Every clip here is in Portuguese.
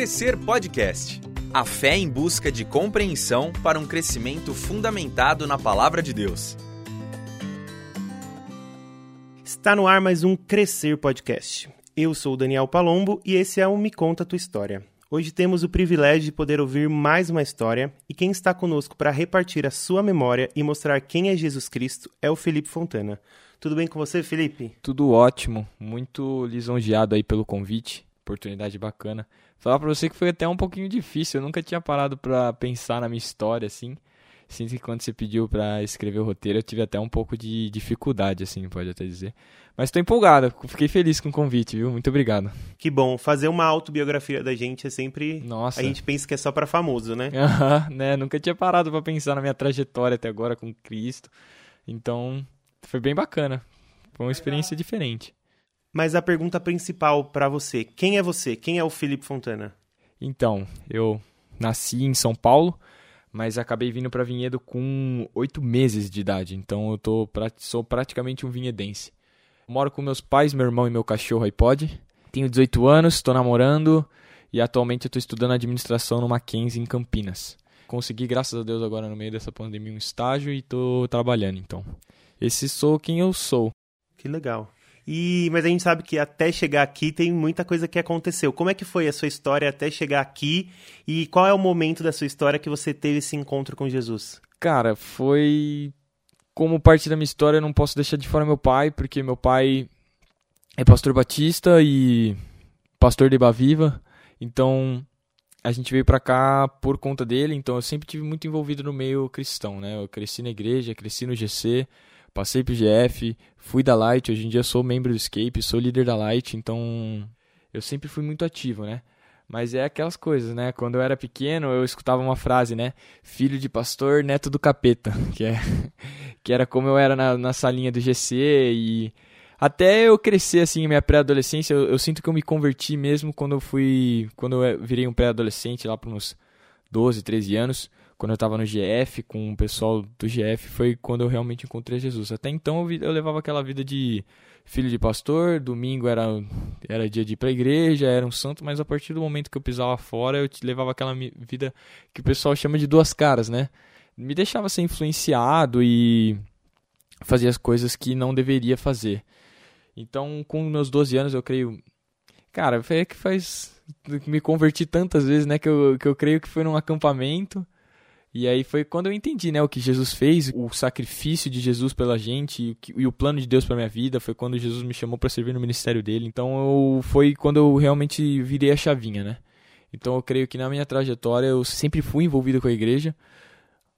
Crescer Podcast. A fé em busca de compreensão para um crescimento fundamentado na palavra de Deus. Está no ar mais um Crescer Podcast. Eu sou o Daniel Palombo e esse é o Me Conta Tua História. Hoje temos o privilégio de poder ouvir mais uma história e quem está conosco para repartir a sua memória e mostrar quem é Jesus Cristo é o Felipe Fontana. Tudo bem com você, Felipe? Tudo ótimo, muito lisonjeado aí pelo convite, oportunidade bacana. Falar para você que foi até um pouquinho difícil, eu nunca tinha parado para pensar na minha história assim. Sinto que quando você pediu para escrever o roteiro, eu tive até um pouco de dificuldade, assim, pode até dizer. Mas estou empolgado, fiquei feliz com o convite, viu? Muito obrigado. Que bom. Fazer uma autobiografia da gente é sempre. Nossa. A gente pensa que é só para famoso, né? Aham, né? Nunca tinha parado para pensar na minha trajetória até agora com Cristo. Então, foi bem bacana. Foi uma experiência diferente. Mas a pergunta principal para você: quem é você? Quem é o Felipe Fontana? Então, eu nasci em São Paulo, mas acabei vindo para Vinhedo com oito meses de idade. Então, eu tô, sou praticamente um vinhedense. Moro com meus pais, meu irmão e meu cachorro iPod. Tenho 18 anos, estou namorando e atualmente estou estudando administração no Mackenzie em Campinas. Consegui, graças a Deus, agora no meio dessa pandemia um estágio e estou trabalhando. Então, esse sou quem eu sou. Que legal. E, mas a gente sabe que até chegar aqui tem muita coisa que aconteceu. Como é que foi a sua história até chegar aqui? E qual é o momento da sua história que você teve esse encontro com Jesus? Cara, foi. Como parte da minha história, eu não posso deixar de fora meu pai, porque meu pai é pastor batista e pastor de Baviva. Então, a gente veio para cá por conta dele. Então, eu sempre tive muito envolvido no meio cristão, né? Eu cresci na igreja, cresci no GC passei pro GF, fui da Light, hoje em dia sou membro do Escape, sou líder da Light, então eu sempre fui muito ativo, né? Mas é aquelas coisas, né? Quando eu era pequeno, eu escutava uma frase, né? Filho de pastor, neto do capeta, que é que era como eu era na, na salinha do GC e até eu crescer assim, minha pré-adolescência, eu, eu, sinto que eu me converti mesmo quando eu fui, quando eu virei um pré-adolescente lá para uns 12, 13 anos quando eu estava no GF, com o pessoal do GF, foi quando eu realmente encontrei Jesus. Até então eu, eu levava aquela vida de filho de pastor, domingo era, era dia de ir para igreja, era um santo, mas a partir do momento que eu pisava fora, eu levava aquela vida que o pessoal chama de duas caras, né? Me deixava ser influenciado e fazia as coisas que não deveria fazer. Então, com meus 12 anos, eu creio. Cara, foi que faz. Me converti tantas vezes, né? Que eu, que eu creio que foi num acampamento. E aí foi quando eu entendi, né, o que Jesus fez, o sacrifício de Jesus pela gente e o, que, e o plano de Deus para minha vida. Foi quando Jesus me chamou para servir no ministério dele. Então eu, foi quando eu realmente virei a chavinha, né? Então eu creio que na minha trajetória eu sempre fui envolvido com a igreja.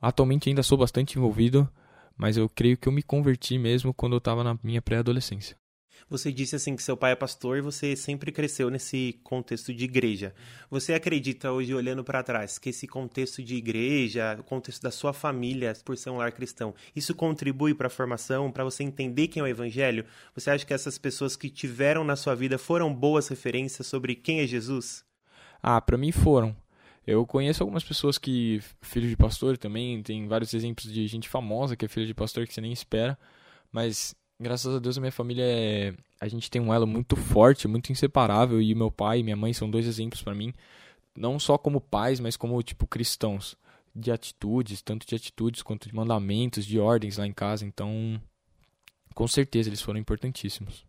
Atualmente ainda sou bastante envolvido, mas eu creio que eu me converti mesmo quando eu estava na minha pré-adolescência. Você disse assim que seu pai é pastor e você sempre cresceu nesse contexto de igreja. Você acredita hoje olhando para trás que esse contexto de igreja, o contexto da sua família por ser um lar cristão, isso contribui para a formação, para você entender quem é o evangelho? Você acha que essas pessoas que tiveram na sua vida foram boas referências sobre quem é Jesus? Ah, para mim foram. Eu conheço algumas pessoas que filhos de pastor também, tem vários exemplos de gente famosa que é filho de pastor que você nem espera, mas graças a Deus a minha família é... a gente tem um elo muito forte, muito inseparável e meu pai e minha mãe são dois exemplos para mim, não só como pais, mas como tipo cristãos, de atitudes, tanto de atitudes quanto de mandamentos, de ordens lá em casa, então com certeza eles foram importantíssimos.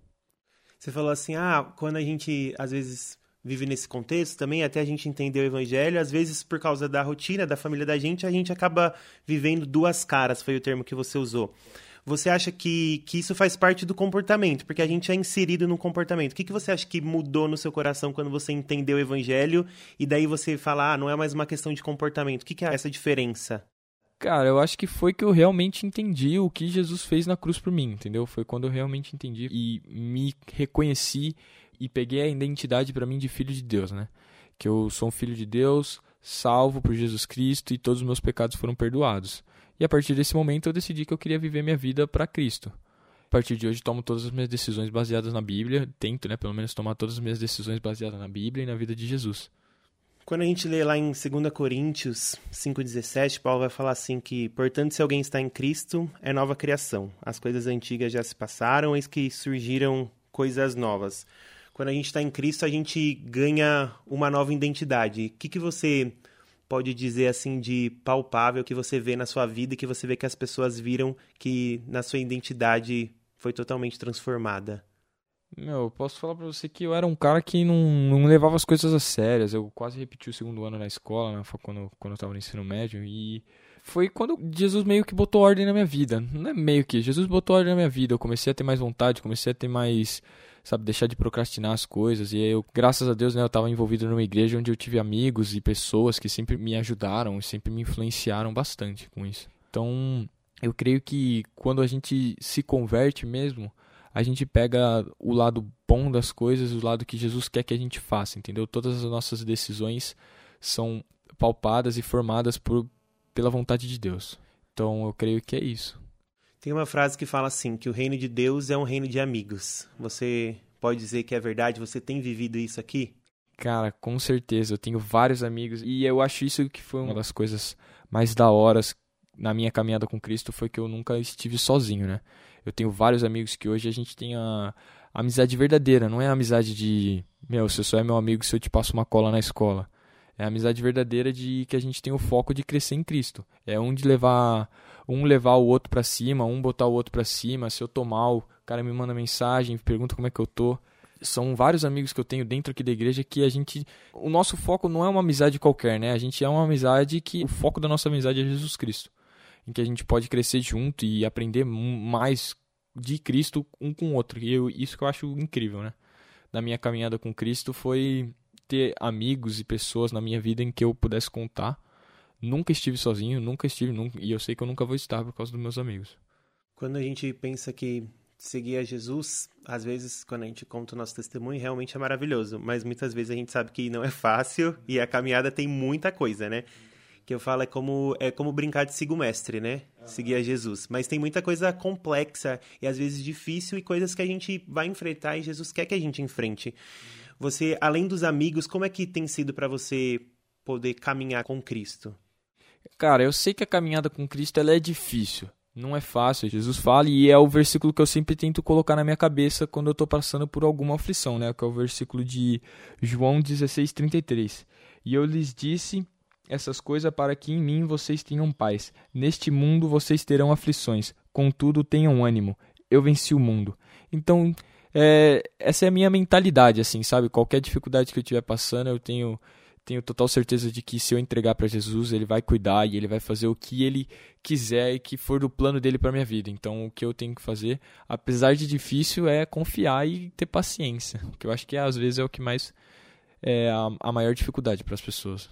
Você falou assim: "Ah, quando a gente às vezes vive nesse contexto também, até a gente entender o evangelho, às vezes por causa da rotina da família da gente, a gente acaba vivendo duas caras, foi o termo que você usou. Você acha que, que isso faz parte do comportamento? Porque a gente é inserido no comportamento. O que, que você acha que mudou no seu coração quando você entendeu o evangelho e daí você fala, ah, não é mais uma questão de comportamento? O que, que é essa diferença? Cara, eu acho que foi que eu realmente entendi o que Jesus fez na cruz por mim, entendeu? Foi quando eu realmente entendi e me reconheci e peguei a identidade para mim de filho de Deus, né? Que eu sou um filho de Deus, salvo por Jesus Cristo e todos os meus pecados foram perdoados. E a partir desse momento eu decidi que eu queria viver minha vida para Cristo. A partir de hoje tomo todas as minhas decisões baseadas na Bíblia, tento, né, pelo menos tomar todas as minhas decisões baseadas na Bíblia e na vida de Jesus. Quando a gente lê lá em 2 Coríntios 5,17, Paulo vai falar assim que, portanto, se alguém está em Cristo, é nova criação. As coisas antigas já se passaram, eis que surgiram coisas novas. quando a gente está em Cristo, a gente ganha uma nova identidade. O que, que você pode dizer assim de palpável que você vê na sua vida e que você vê que as pessoas viram que na sua identidade foi totalmente transformada? Meu, eu posso falar pra você que eu era um cara que não, não levava as coisas a sérias. Eu quase repeti o segundo ano na escola, né, quando, quando eu tava no ensino médio. E foi quando Jesus meio que botou ordem na minha vida. Não é meio que, Jesus botou ordem na minha vida. Eu comecei a ter mais vontade, comecei a ter mais, sabe, deixar de procrastinar as coisas. E eu, graças a Deus, né, eu tava envolvido numa igreja onde eu tive amigos e pessoas que sempre me ajudaram, sempre me influenciaram bastante com isso. Então, eu creio que quando a gente se converte mesmo, a gente pega o lado bom das coisas, o lado que Jesus quer que a gente faça, entendeu? Todas as nossas decisões são palpadas e formadas por, pela vontade de Deus. Então eu creio que é isso. Tem uma frase que fala assim, que o reino de Deus é um reino de amigos. Você pode dizer que é verdade? Você tem vivido isso aqui? Cara, com certeza. Eu tenho vários amigos e eu acho isso que foi uma das coisas mais da horas na minha caminhada com Cristo foi que eu nunca estive sozinho, né? Eu tenho vários amigos que hoje a gente tem a, a amizade verdadeira, não é a amizade de, meu, você só é meu amigo se eu te passo uma cola na escola. É a amizade verdadeira de que a gente tem o foco de crescer em Cristo. É um de levar um levar o outro para cima, um botar o outro para cima. Se eu tô mal, o cara me manda mensagem, pergunta como é que eu tô. São vários amigos que eu tenho dentro aqui da igreja que a gente. O nosso foco não é uma amizade qualquer, né? A gente é uma amizade que. O foco da nossa amizade é Jesus Cristo em que a gente pode crescer junto e aprender mais de Cristo um com o outro. E eu, isso que eu acho incrível, né? Na minha caminhada com Cristo foi ter amigos e pessoas na minha vida em que eu pudesse contar. Nunca estive sozinho, nunca estive, nunca, e eu sei que eu nunca vou estar por causa dos meus amigos. Quando a gente pensa que seguir a Jesus, às vezes, quando a gente conta o nosso testemunho, realmente é maravilhoso, mas muitas vezes a gente sabe que não é fácil e a caminhada tem muita coisa, né? que eu falo é como é como brincar de siga o mestre, né? Uhum. Seguir a Jesus. Mas tem muita coisa complexa e às vezes difícil e coisas que a gente vai enfrentar e Jesus quer que a gente enfrente. Uhum. Você, além dos amigos, como é que tem sido para você poder caminhar com Cristo? Cara, eu sei que a caminhada com Cristo ela é difícil. Não é fácil. Jesus fala e é o versículo que eu sempre tento colocar na minha cabeça quando eu estou passando por alguma aflição, né? Que é o versículo de João 16:33. E eu lhes disse essas coisas para que em mim vocês tenham paz. Neste mundo vocês terão aflições, contudo tenham ânimo. Eu venci o mundo. Então, é, essa é a minha mentalidade, assim, sabe? Qualquer dificuldade que eu estiver passando, eu tenho tenho total certeza de que se eu entregar para Jesus, ele vai cuidar e ele vai fazer o que ele quiser e que for do plano dele para minha vida. Então, o que eu tenho que fazer, apesar de difícil, é confiar e ter paciência, que eu acho que às vezes é o que mais é a, a maior dificuldade para as pessoas.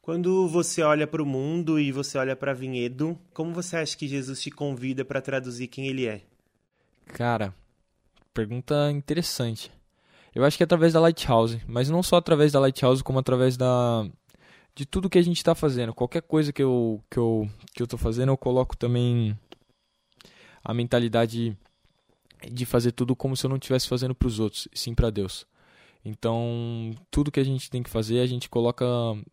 Quando você olha para o mundo e você olha para Vinhedo, como você acha que Jesus te convida para traduzir quem ele é? Cara, pergunta interessante. Eu acho que é através da Lighthouse, mas não só através da Lighthouse, como através da de tudo que a gente está fazendo. Qualquer coisa que eu que eu que eu tô fazendo, eu coloco também a mentalidade de fazer tudo como se eu não estivesse fazendo para os outros, sim para Deus. Então, tudo que a gente tem que fazer, a gente coloca,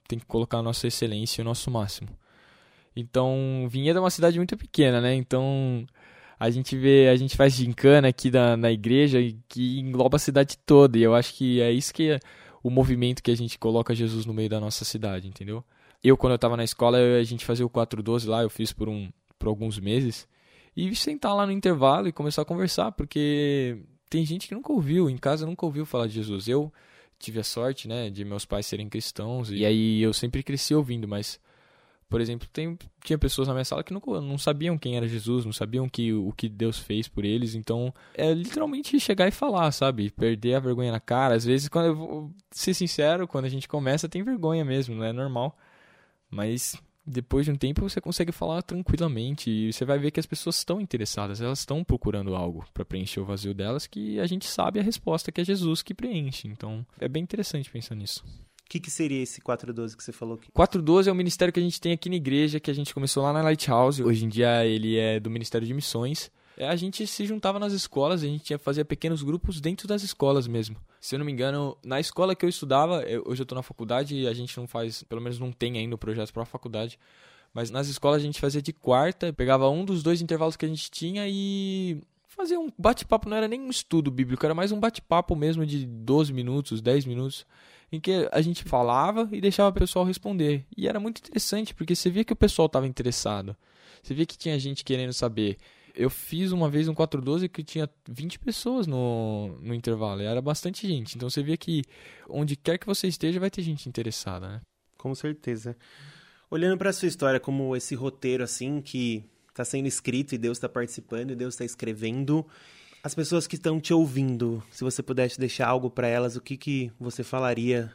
tem que colocar a nossa excelência e o nosso máximo. Então, Vinhedo é uma cidade muito pequena, né? Então, a gente vê, a gente faz gincana aqui na, na igreja que engloba a cidade toda. E eu acho que é isso que é o movimento que a gente coloca Jesus no meio da nossa cidade, entendeu? Eu, quando eu estava na escola, a gente fazia o 412 lá, eu fiz por, um, por alguns meses. E sentar lá no intervalo e começar a conversar, porque tem gente que nunca ouviu, em casa nunca ouviu falar de Jesus. Eu tive a sorte, né, de meus pais serem cristãos e aí eu sempre cresci ouvindo, mas por exemplo, tem, tinha pessoas na minha sala que não, não sabiam quem era Jesus, não sabiam que, o que Deus fez por eles. Então, é literalmente chegar e falar, sabe? Perder a vergonha na cara. Às vezes, quando eu vou ser sincero, quando a gente começa, tem vergonha mesmo, não é normal. Mas depois de um tempo você consegue falar tranquilamente e você vai ver que as pessoas estão interessadas, elas estão procurando algo para preencher o vazio delas que a gente sabe a resposta que é Jesus que preenche. Então, é bem interessante pensar nisso. O que, que, seria esse 412 que você falou aqui? 412 é o ministério que a gente tem aqui na igreja, que a gente começou lá na Lighthouse. Hoje em dia ele é do Ministério de Missões. É, a gente se juntava nas escolas, a gente ia fazer pequenos grupos dentro das escolas mesmo. Se eu não me engano, na escola que eu estudava, eu, hoje eu estou na faculdade e a gente não faz, pelo menos não tem ainda o projeto para a faculdade, mas nas escolas a gente fazia de quarta, pegava um dos dois intervalos que a gente tinha e fazer um bate-papo, não era nem um estudo bíblico, era mais um bate-papo mesmo de 12 minutos, 10 minutos, em que a gente falava e deixava o pessoal responder. E era muito interessante, porque você via que o pessoal estava interessado. Você via que tinha gente querendo saber. Eu fiz uma vez um 412 que tinha 20 pessoas no, no intervalo, e era bastante gente. Então você via que onde quer que você esteja vai ter gente interessada, né? Com certeza. Olhando para sua história como esse roteiro assim que está sendo escrito e Deus está participando e Deus está escrevendo, as pessoas que estão te ouvindo, se você pudesse deixar algo para elas, o que que você falaria?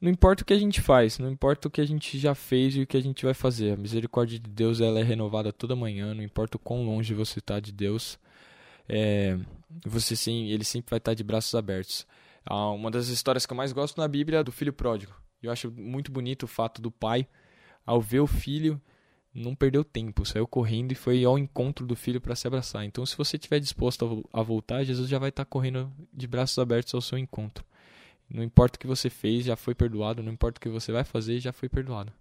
Não importa o que a gente faz, não importa o que a gente já fez e o que a gente vai fazer. A misericórdia de Deus ela é renovada toda manhã, não importa o quão longe você está de Deus, é, você sim, ele sempre vai estar de braços abertos. Ah, uma das histórias que eu mais gosto na Bíblia é do filho pródigo. Eu acho muito bonito o fato do pai, ao ver o filho, não perdeu tempo, saiu correndo e foi ao encontro do filho para se abraçar. Então, se você estiver disposto a voltar, Jesus já vai estar correndo de braços abertos ao seu encontro. Não importa o que você fez, já foi perdoado. Não importa o que você vai fazer, já foi perdoado.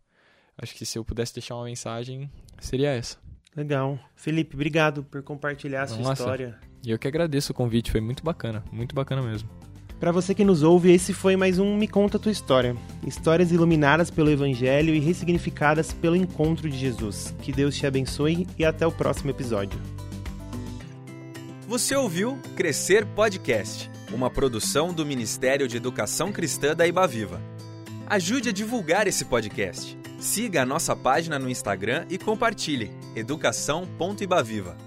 Acho que se eu pudesse deixar uma mensagem, seria essa. Legal. Felipe, obrigado por compartilhar a sua Nossa. história. E eu que agradeço o convite, foi muito bacana, muito bacana mesmo. Para você que nos ouve, esse foi mais um Me Conta Tua História. Histórias iluminadas pelo Evangelho e ressignificadas pelo encontro de Jesus. Que Deus te abençoe e até o próximo episódio. Você ouviu Crescer Podcast, uma produção do Ministério de Educação Cristã da Ibaviva. Ajude a divulgar esse podcast. Siga a nossa página no Instagram e compartilhe educação.ibaviva.